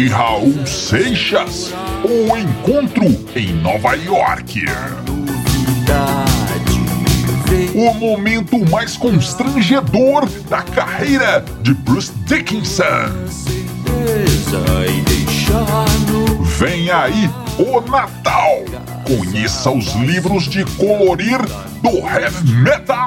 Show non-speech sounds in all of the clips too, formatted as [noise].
E Raul Seixas, o encontro em Nova York. O momento mais constrangedor da carreira de Bruce Dickinson. Vem aí o Natal. Conheça os livros de colorir do heavy metal.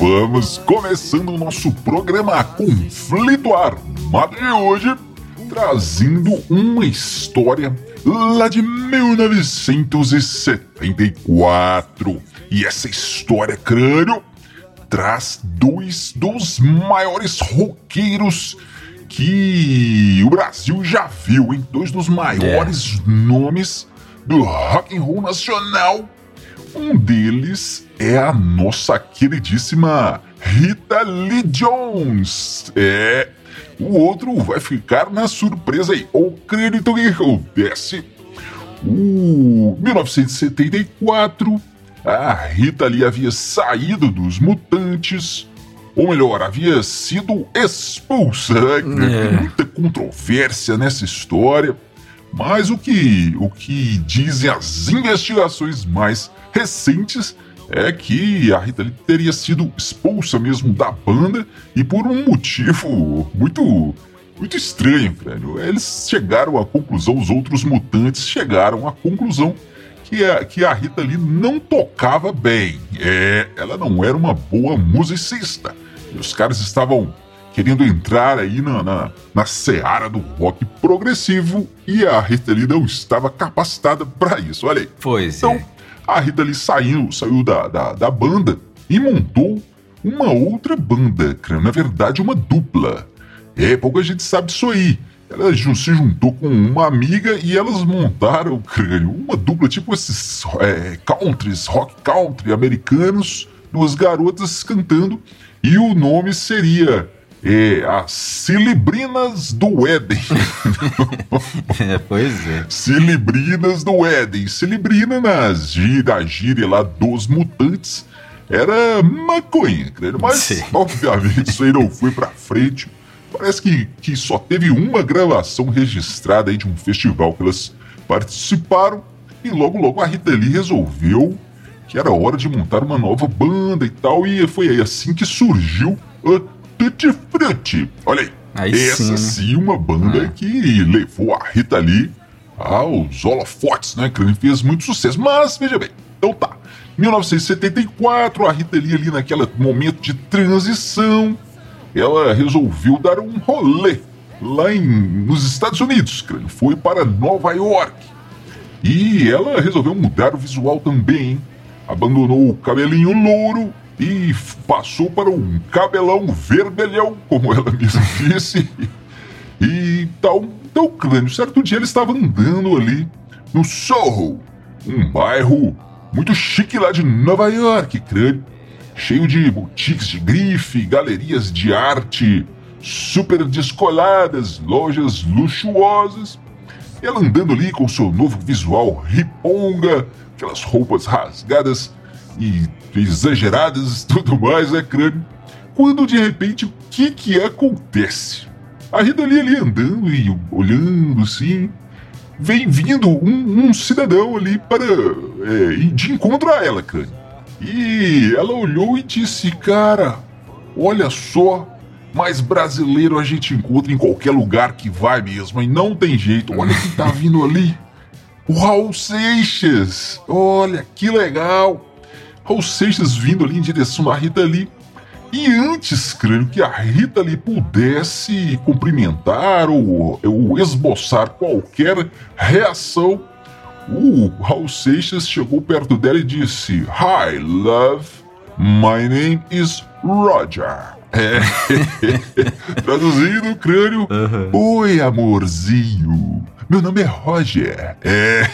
Vamos começando o nosso programa Conflito Armado de hoje, trazendo uma história lá de 1974. E essa história, crânio, traz dois dos maiores roqueiros que o Brasil já viu, hein? Dois dos maiores é. nomes do rock and roll nacional um deles é a nossa queridíssima Rita Lee Jones. É. O outro vai ficar na surpresa aí. O crédito que acontece. O 1974, a Rita Lee havia saído dos mutantes. Ou melhor, havia sido expulsa. É. Muita controvérsia nessa história. Mas o que, o que dizem as investigações mais recentes é que a Rita Lee teria sido expulsa mesmo da banda e por um motivo muito muito estranho, velho. Eles chegaram à conclusão, os outros mutantes chegaram à conclusão que a, que a Rita Lee não tocava bem. É, ela não era uma boa musicista. E os caras estavam querendo entrar aí na, na, na seara do rock progressivo e a Rita Lee não estava capacitada para isso. Olha aí. Pois então, é. A Rita Lee saiu, saiu da, da, da banda e montou uma outra banda, na verdade uma dupla. É, pouca gente sabe disso aí. Ela se juntou com uma amiga e elas montaram, crânio, uma dupla tipo esses é, countries, rock country americanos, duas garotas cantando, e o nome seria as Cilibrinas do Éden. [laughs] é, pois é. Cilibrinas do Éden. Cilibrina nas gira, gíria lá dos mutantes era maconha, creio. Mas, Sim. obviamente, isso aí não foi pra frente. Parece que, que só teve uma gravação registrada aí de um festival que elas participaram. E logo, logo a Rita Lee resolveu que era hora de montar uma nova banda e tal. E foi aí assim que surgiu a Tutti Frutti. Olha aí. aí Essa sim, sim uma banda ah. que levou a Rita Lee aos holofotes, né? Que fez muito sucesso. Mas, veja bem, então tá. 1974, a Rita Lee ali naquele momento de transição, ela resolveu dar um rolê lá em, nos Estados Unidos, foi para Nova York. E ela resolveu mudar o visual também, hein? abandonou o cabelinho louro e passou para um cabelão vermelhão, como ela mesma [laughs] disse. E tal, tal crânio. Certo dia ele estava andando ali no Soho, um bairro muito chique lá de Nova York, crânio. Cheio de boutiques de grife, galerias de arte super descoladas, lojas luxuosas. E ela andando ali com seu novo visual riponga, aquelas roupas rasgadas e exageradas e tudo mais, né, crânio? Quando de repente o que que acontece? A Rita ali, andando e olhando assim, vem vindo um, um cidadão ali para é, de encontro a ela, crânio. E ela olhou e disse, cara, olha só, mais brasileiro a gente encontra em qualquer lugar que vai mesmo, e não tem jeito. Olha quem tá vindo ali. o Raul Seixas. Olha que legal. Raul Seixas vindo ali em direção da Rita Lee. E antes, crânio, que a Rita Lee pudesse cumprimentar ou, ou esboçar qualquer reação, o Raul Seixas chegou perto dela e disse: Hi, love, my name is Roger. É. [laughs] Traduzindo, crânio. Uhum. Oi, amorzinho. Meu nome é Roger. É.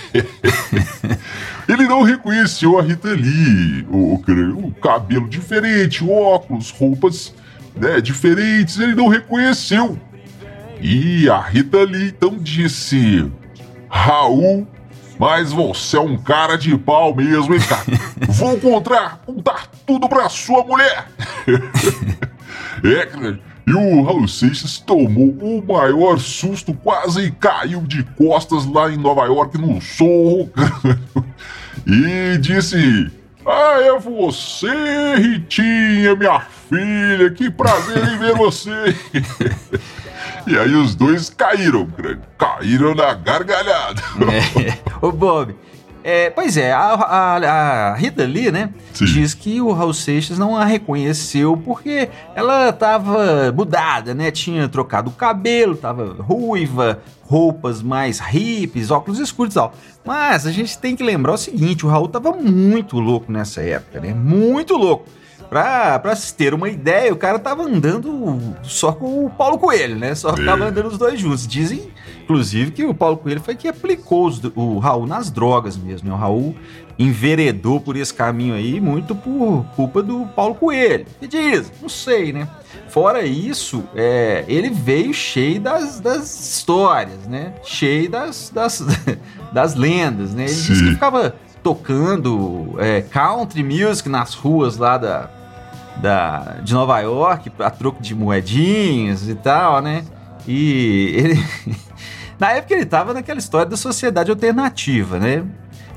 [laughs] Ele não reconheceu a Rita Lee. O, o, cabelo diferente, óculos, roupas né, diferentes. Ele não reconheceu. E a Rita Lee então disse: Raul, mas você é um cara de pau mesmo, hein, cara? Vou contar, contar tudo pra sua mulher. [laughs] é, cara. E o Raul Seixas tomou o maior susto, quase caiu de costas lá em Nova York no Sorro. [laughs] e disse: Ah, é você, Ritinha, minha filha, que prazer em ver você. [laughs] e aí os dois caíram, caíram na gargalhada. [laughs] É. Ô Bob, é, pois é, a, a, a, Rita Lee, né, Sim. diz que o Raul Seixas não a reconheceu porque ela estava mudada, né, tinha trocado o cabelo, estava ruiva, roupas mais hippies, óculos escuros e tal. Mas a gente tem que lembrar o seguinte, o Raul estava muito louco nessa época, né, muito louco. Pra, pra se ter uma ideia, o cara tava andando só com o Paulo Coelho, né? Só tava andando os dois juntos. Dizem, inclusive, que o Paulo Coelho foi que aplicou os, o Raul nas drogas mesmo. Né? O Raul enveredou por esse caminho aí muito por culpa do Paulo Coelho. Que diz? Não sei, né? Fora isso, é, ele veio cheio das, das histórias, né? Cheio das, das, [laughs] das lendas, né? Ele Sim. disse que ficava tocando é, country music nas ruas lá da, da, de Nova York a troco de moedinhas e tal, né? E ele. [laughs] Na época ele tava naquela história da sociedade alternativa, né?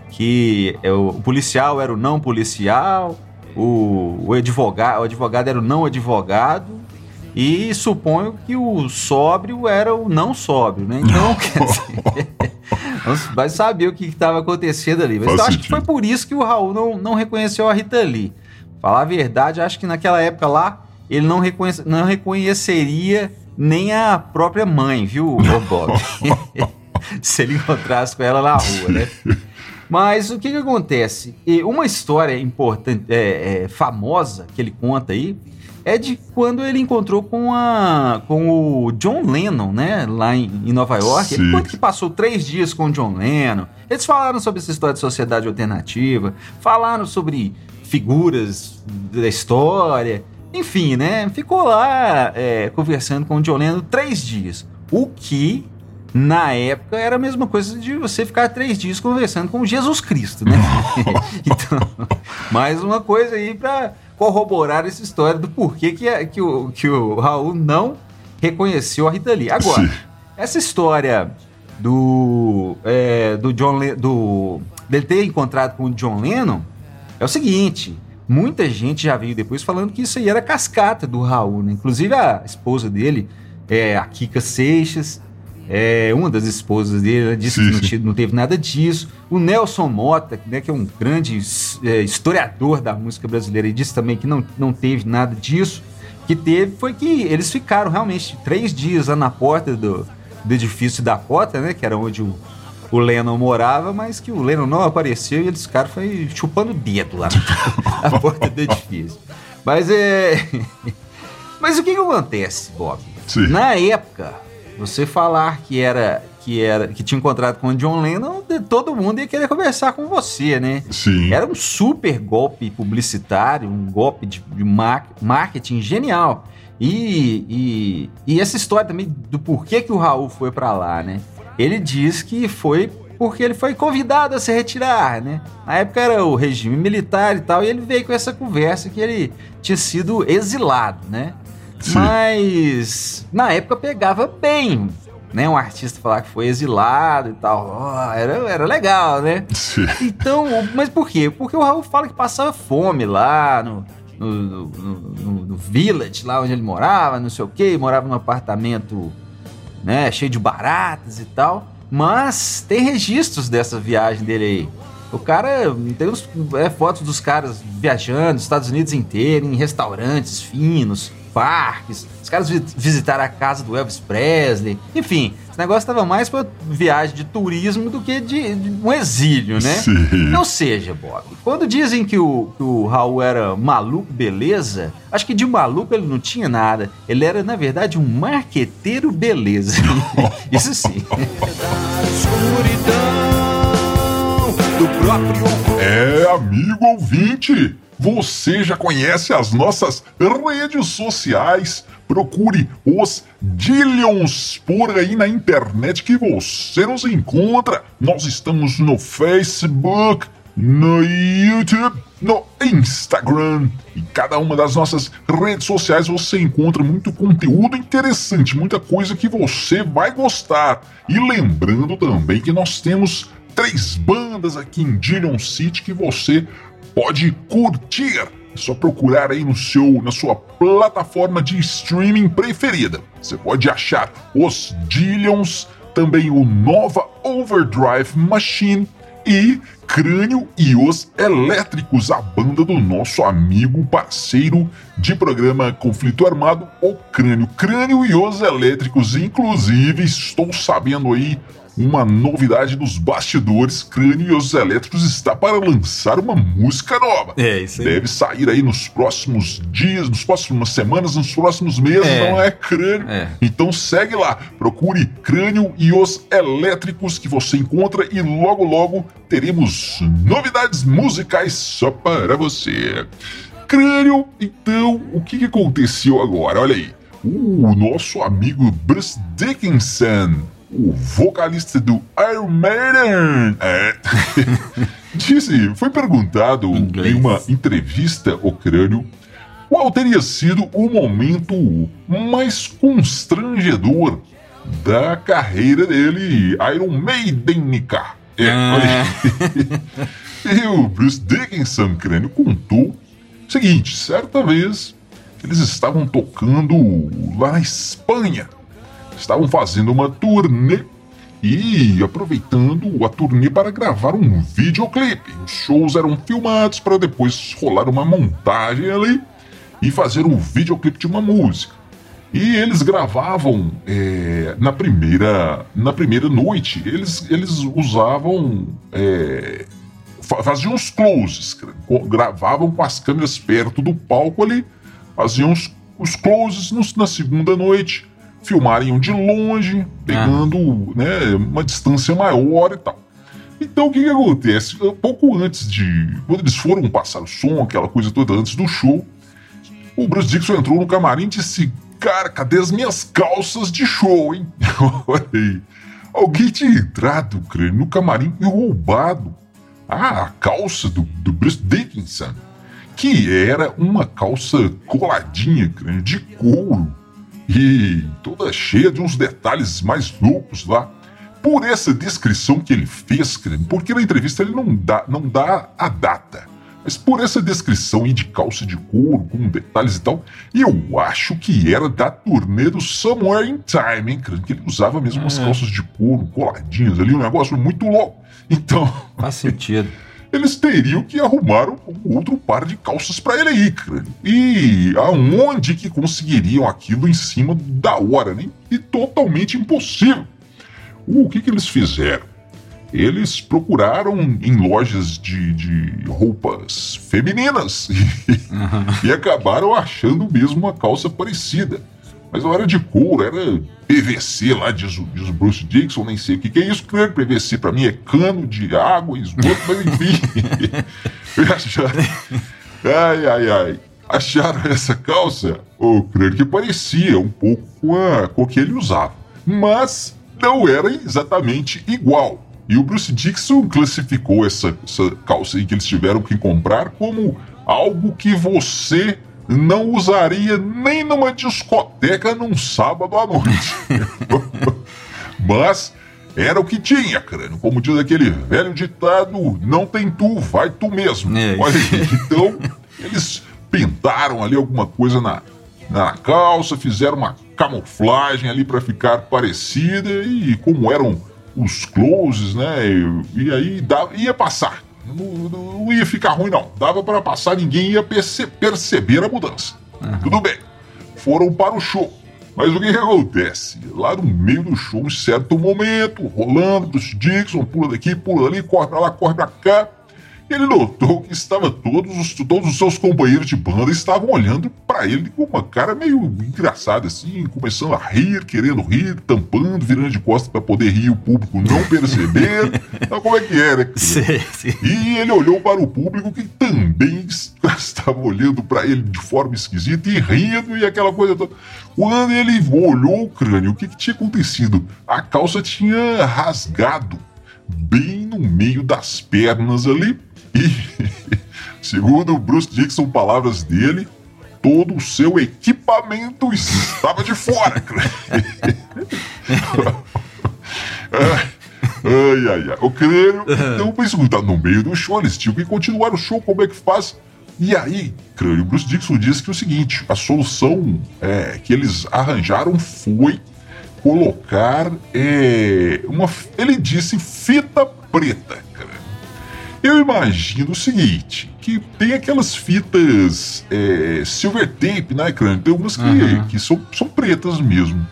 Que é o, policial era o não policial, o, o, advogado, o advogado era o não advogado, e suponho que o sóbrio era o não sóbrio, né? Então, quer dizer, [laughs] vai saber o que estava acontecendo ali. Mas eu acho que foi por isso que o Raul não, não reconheceu a Rita Lee. Falar a verdade, acho que naquela época lá, ele não, reconhece, não reconheceria nem a própria mãe, viu, Bob? [laughs] [laughs] Se ele encontrasse com ela na rua, né? Mas o que, que acontece? Uma história importante, é, é, famosa que ele conta aí é de quando ele encontrou com, a, com o John Lennon, né? Lá em, em Nova York. Sim. Ele conta que passou três dias com o John Lennon. Eles falaram sobre essa história de sociedade alternativa, falaram sobre figuras da história. Enfim, né? Ficou lá é, conversando com o John Lennon três dias. O que, na época, era a mesma coisa de você ficar três dias conversando com Jesus Cristo, né? [laughs] [laughs] então, mais uma coisa aí para corroborar essa história do porquê que, que, o, que o Raul não reconheceu a Rita Lee. Agora, Sim. essa história do, é, do John Le do dele ter encontrado com o John Lennon é o seguinte, muita gente já veio depois falando que isso aí era cascata do Raul, né? Inclusive a esposa dele, é, a Kika Seixas, é, uma das esposas dele disse sim, que não, não, teve nada disso. O Nelson Mota, né, que é um grande é, historiador da música brasileira, e disse também que não, não teve nada disso. que teve foi que eles ficaram realmente três dias lá na porta do, do edifício da Cota, né, que era onde o, o Lennon morava, mas que o Lennon não apareceu e eles ficaram foi chupando o dedo lá [laughs] na porta do edifício. Mas é. [laughs] Mas o que, que acontece, Bob? Sim. Na época, você falar que era que era que tinha encontrado com o John Lennon, todo mundo ia querer conversar com você, né? Sim. Era um super golpe publicitário, um golpe de, de marketing genial. E, e, e, essa história também do porquê que o Raul foi para lá, né? Ele diz que foi porque ele foi convidado a se retirar, né? Na época era o regime militar e tal, e ele veio com essa conversa que ele tinha sido exilado, né? Sim. Mas na época pegava bem, né? Um artista falar que foi exilado e tal, oh, era, era legal, né? Sim. Então, mas por quê? Porque o Raul fala que passava fome lá no, no, no, no, no village, lá onde ele morava, não sei o quê, morava num apartamento né, cheio de baratas e tal. Mas tem registros dessa viagem dele aí. O cara tem uns, é, fotos dos caras viajando, Estados Unidos inteiro, em restaurantes finos, parques. Os caras visitaram a casa do Elvis Presley. Enfim, esse negócio estava mais para viagem de turismo do que de, de um exílio, né? Sim. Ou seja, Bob, quando dizem que o, que o Raul era maluco, beleza, acho que de maluco ele não tinha nada. Ele era, na verdade, um marqueteiro beleza. [laughs] Isso sim. [laughs] É, amigo ouvinte, você já conhece as nossas redes sociais? Procure os Dillions por aí na internet que você nos encontra. Nós estamos no Facebook, no YouTube, no Instagram. E cada uma das nossas redes sociais você encontra muito conteúdo interessante, muita coisa que você vai gostar. E lembrando também que nós temos três bandas aqui em Dillion City que você pode curtir. É só procurar aí no seu, na sua plataforma de streaming preferida. Você pode achar os Dillions, também o Nova Overdrive Machine e Crânio e os Elétricos, a banda do nosso amigo parceiro de programa Conflito Armado, o Crânio. Crânio e os Elétricos, inclusive, estou sabendo aí uma novidade dos bastidores, Crânio e os Elétricos está para lançar uma música nova. É, isso aí. Deve sair aí nos próximos dias, nos próximos semanas, nos próximos meses, é. não é Crânio? É. Então segue lá, procure Crânio e os Elétricos que você encontra e logo logo teremos novidades musicais só para você. Crânio, então, o que, aconteceu agora? Olha aí. O nosso amigo Bruce Dickinson o vocalista do Iron Maiden, é, [laughs] disse, foi perguntado em uma entrevista ao crânio qual teria sido o momento mais constrangedor da carreira dele, Iron Maidenica. É, ah. [laughs] e o Bruce Dickinson, crânio, contou o seguinte: certa vez eles estavam tocando lá na Espanha estavam fazendo uma turnê e aproveitando a turnê para gravar um videoclipe. Os shows eram filmados para depois rolar uma montagem ali e fazer um videoclipe de uma música. E eles gravavam é, na primeira na primeira noite. Eles, eles usavam é, faziam os closes, gravavam com as câmeras perto do palco ali, faziam os, os closes no, na segunda noite filmarem de longe, pegando ah. né, uma distância maior e tal. Então o que, que acontece? Pouco antes de. Quando eles foram passar o som, aquela coisa toda antes do show, o Bruce Dixon entrou no camarim e disse: Cara, cadê as minhas calças de show, hein? [laughs] Olha aí. Alguém tinha entrado, creio, no camarim e roubado a calça do, do Bruce Dickinson, que era uma calça coladinha, creio, de couro e toda cheia de uns detalhes mais loucos lá. Por essa descrição que ele fez, porque na entrevista ele não dá, não dá a data, mas por essa descrição aí de calça de couro, com detalhes e tal, eu acho que era da turnê do Somewhere in Time, hein, que ele usava mesmo umas é. calças de couro coladinhas ali, um negócio muito louco. Então. Faz sentido. [laughs] eles teriam que arrumar um outro par de calças para ele aí, cara. E aonde que conseguiriam aquilo em cima da hora, né? E totalmente impossível. O que que eles fizeram? Eles procuraram em lojas de, de roupas femininas [laughs] e, e acabaram achando mesmo uma calça parecida. Mas não era de couro, era PVC lá, diz o, diz o Bruce Dixon, nem sei o que, que é isso. Claro, PVC para mim é cano de água, esgoto, mas enfim. [laughs] acharam, ai, ai, ai. Acharam essa calça? Eu creio que parecia um pouco com a, com a que ele usava. Mas não era exatamente igual. E o Bruce Dixon classificou essa, essa calça aí que eles tiveram que comprar como algo que você não usaria nem numa discoteca num sábado à noite. [laughs] Mas era o que tinha, crânio. Como diz aquele velho ditado: não tem tu, vai tu mesmo. É. Olha aí, então eles pintaram ali alguma coisa na, na calça, fizeram uma camuflagem ali para ficar parecida e como eram os closes, né? E, e aí dava, ia passar. Não, não, ia ficar ruim, não. Dava para passar, ninguém ia perce perceber a mudança. Uhum. Tudo bem. Foram para o show. Mas o que, que acontece? Lá no meio do show, em certo momento, rolando, Bruce Dixon pula daqui, pula ali, corre pra lá, corre pra cá ele notou que estava todos os, todos os seus companheiros de banda estavam olhando para ele com uma cara meio engraçada assim, começando a rir, querendo rir, tampando, virando de costas para poder rir e o público não perceber. [laughs] então, como é que era? Né, sim, sim. E ele olhou para o público que também [laughs] estava olhando para ele de forma esquisita e rindo e aquela coisa toda. Quando ele olhou o crânio, o que, que tinha acontecido? A calça tinha rasgado bem no meio das pernas ali e, [laughs] segundo Bruce Dixon, palavras dele, todo o seu equipamento estava de fora. [laughs] ai, ai, ai. O crânio, então, isso tá no meio do show, eles tinham que continuar o show, como é que faz? E aí, crânio, Bruce Dixon disse que é o seguinte: a solução é, que eles arranjaram foi colocar é, uma. Ele disse fita preta. Eu imagino o seguinte, que tem aquelas fitas é, silver tape, né, crânio? Tem algumas que, uhum. que são, são pretas mesmo.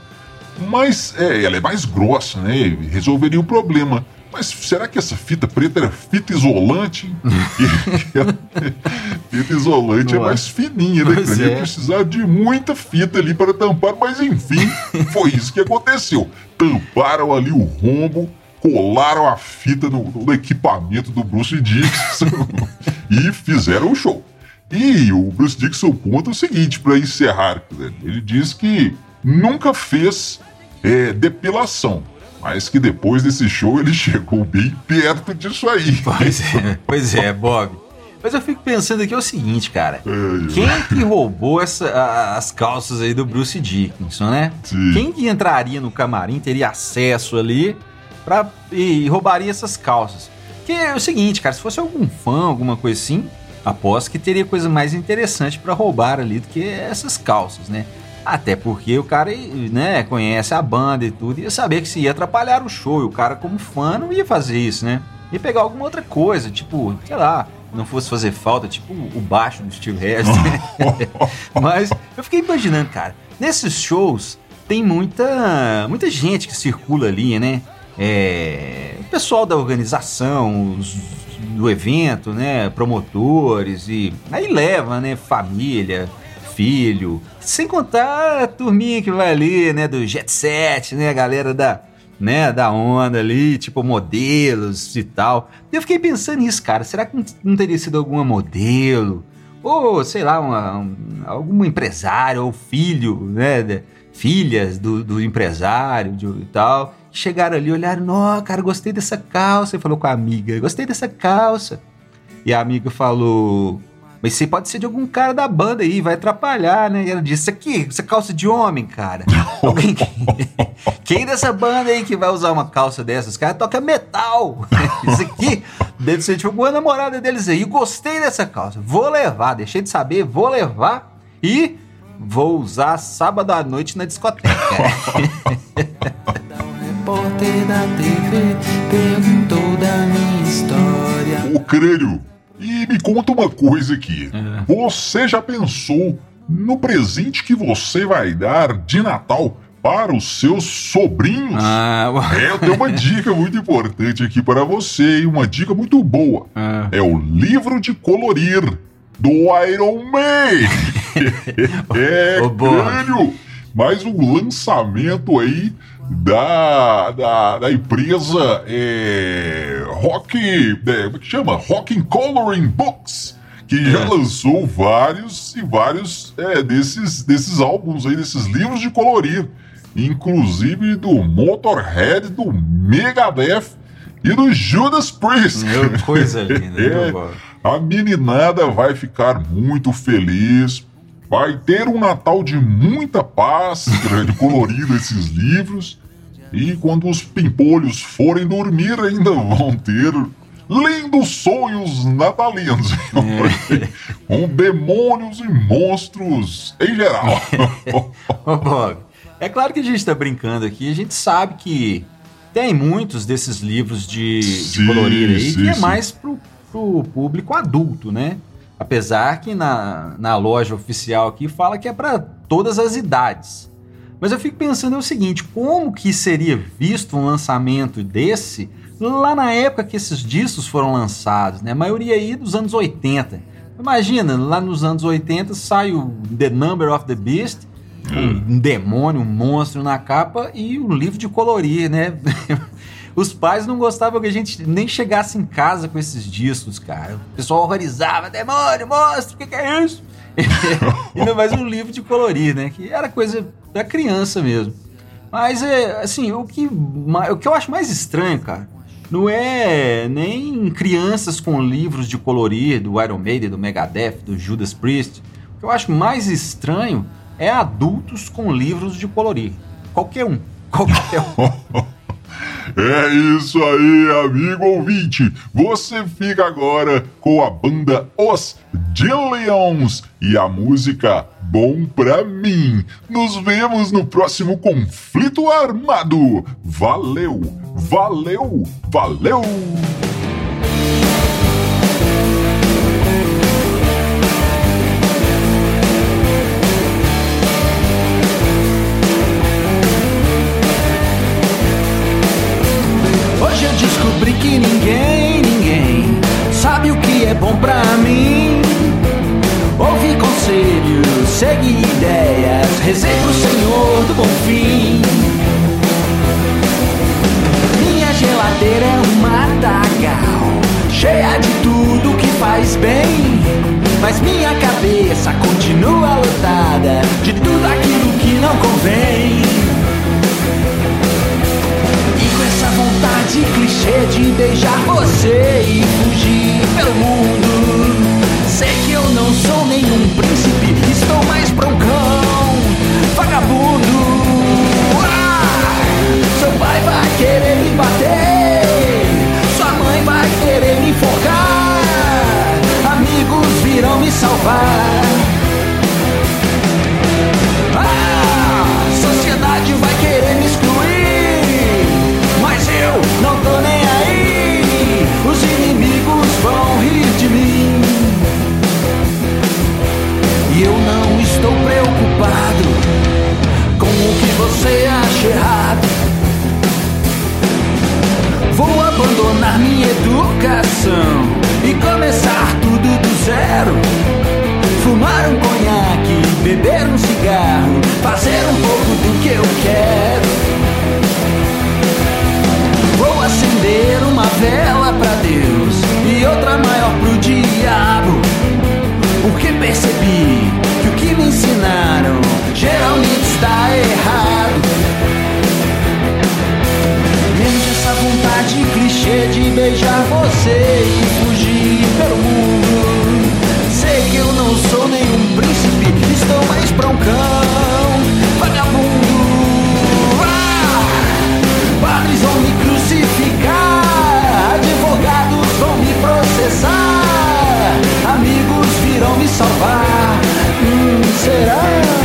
Mas é, ela é mais grossa, né? Resolveria o problema. Mas será que essa fita preta era fita isolante? [laughs] fita isolante é mais fininha, né? Pois é. precisar de muita fita ali para tampar, mas enfim, foi isso que aconteceu. [laughs] Tamparam ali o rombo colaram a fita no, no equipamento do Bruce Dixon [laughs] e fizeram o show. E o Bruce Dixon conta o seguinte para encerrar: ele diz que nunca fez é, depilação, mas que depois desse show ele chegou bem perto disso aí. Pois é, [laughs] pois é Bob. Mas eu fico pensando aqui é o seguinte, cara. É, quem que roubou essa, as calças aí do Bruce Dickinson, né? Sim. Quem que entraria no camarim, teria acesso ali pra, e roubaria essas calças. Que é o seguinte, cara, se fosse algum fã, alguma coisa assim, aposto que teria coisa mais interessante para roubar ali do que essas calças, né? Até porque o cara, né, conhece a banda e tudo, ia saber que se ia atrapalhar o show, e o cara, como fã, não ia fazer isso, né? Ia pegar alguma outra coisa, tipo, sei lá, não fosse fazer falta, tipo o baixo do Steve Harris. [laughs] [laughs] Mas eu fiquei imaginando, cara, nesses shows tem muita, muita gente que circula ali, né? É, o pessoal da organização, os, do evento, né, promotores e aí leva, né, família, filho, sem contar a turminha que vai ali, né, do jet set, né, a galera da, né, da onda ali, tipo modelos e tal. Eu fiquei pensando nisso, cara, será que não teria sido alguma modelo? Ou, sei lá, uma, um, algum empresário ou filho, né, filhas do, do empresário de, e tal chegaram ali, olharam, ó, cara, gostei dessa calça. E falou com a amiga, gostei dessa calça. E a amiga falou, mas você pode ser de algum cara da banda aí, vai atrapalhar, né? E ela disse, isso aqui, essa calça de homem, cara. [laughs] Alguém... Quem dessa banda aí que vai usar uma calça dessas? Os caras tocam metal. [laughs] isso aqui deve ser tipo uma namorada deles aí. Gostei dessa calça, vou levar, deixei de saber, vou levar e vou usar sábado à noite na discoteca. [laughs] repórter da TV perguntou da minha história. O crânio, e me conta uma coisa aqui. É. Você já pensou no presente que você vai dar de Natal para os seus sobrinhos? Ah, é, eu tenho uma [laughs] dica muito importante aqui para você, e uma dica muito boa. É, é o livro de colorir do Iron Man. [laughs] é, oh, crânio, mais um lançamento aí da, da, da empresa é, Rock. É, como é que chama? Rock Coloring Books. Que é. já lançou vários e vários é, desses, desses álbuns aí, desses livros de colorir. Inclusive do Motorhead, do Megadeth e do Judas Priest. Meu, coisa [laughs] linda, é, A meninada vai ficar muito feliz Vai ter um Natal de muita paz, [laughs] grande colorido esses livros. E quando os pimpolhos forem dormir, ainda vão ter lindos sonhos natalinos. É. [laughs] com demônios e monstros em geral. [laughs] Ô, Bob, é claro que a gente está brincando aqui, a gente sabe que tem muitos desses livros de, sim, de colorir aí sim, que é sim. mais pro, pro público adulto, né? Apesar que na, na loja oficial aqui fala que é para todas as idades. Mas eu fico pensando o seguinte, como que seria visto um lançamento desse lá na época que esses discos foram lançados, né? A maioria aí dos anos 80. Imagina, lá nos anos 80 sai o The Number of the Beast, hum. um demônio, um monstro na capa e o um livro de colorir, né? [laughs] Os pais não gostavam que a gente nem chegasse em casa com esses discos, cara. O pessoal horrorizava, demônio, monstro, o que, que é isso? [laughs] Ainda mais um livro de colorir, né? Que era coisa da criança mesmo. Mas, é, assim, o que, o que eu acho mais estranho, cara, não é nem crianças com livros de colorir do Iron Maiden, do Megadeth, do Judas Priest. O que eu acho mais estranho é adultos com livros de colorir. Qualquer um. Qualquer um. [laughs] É isso aí, amigo ouvinte. Você fica agora com a banda Os Dillions e a música Bom Pra Mim. Nos vemos no próximo conflito armado. Valeu, valeu, valeu! Descobri que ninguém, ninguém sabe o que é bom pra mim. Ouvi conselhos, segui ideias, rezei pro Senhor do bom fim. Minha geladeira é uma matagal, cheia de tudo que faz bem. Mas minha cabeça continua lotada de tudo aquilo que não convém. Vontade clichê de beijar você e fugir pelo mundo. Sei que eu não sou nenhum príncipe, estou mais broncão, vagabundo. Ah, seu pai vai querer me bater, sua mãe vai querer me enforcar, amigos virão me salvar. Percebi que o que me ensinaram geralmente está errado. Menos essa vontade clichê de beijar você será?